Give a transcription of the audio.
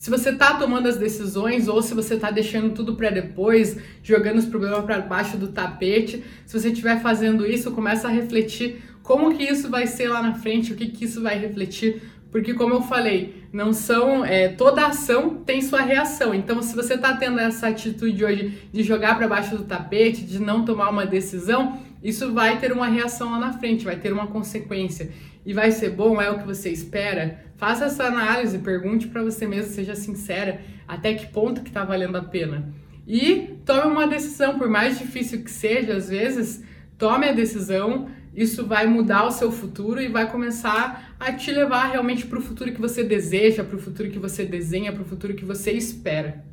Se você tá tomando as decisões ou se você tá deixando tudo para depois, jogando os problemas para baixo do tapete, se você estiver fazendo isso, começa a refletir como que isso vai ser lá na frente, o que que isso vai refletir, porque como eu falei, não são é, toda ação tem sua reação. Então, se você tá tendo essa atitude hoje de jogar para baixo do tapete, de não tomar uma decisão, isso vai ter uma reação lá na frente, vai ter uma consequência. E vai ser bom? É o que você espera? Faça essa análise, pergunte para você mesmo, seja sincera, até que ponto que está valendo a pena. E tome uma decisão, por mais difícil que seja, às vezes, tome a decisão. Isso vai mudar o seu futuro e vai começar a te levar realmente para o futuro que você deseja, para o futuro que você desenha, para o futuro que você espera.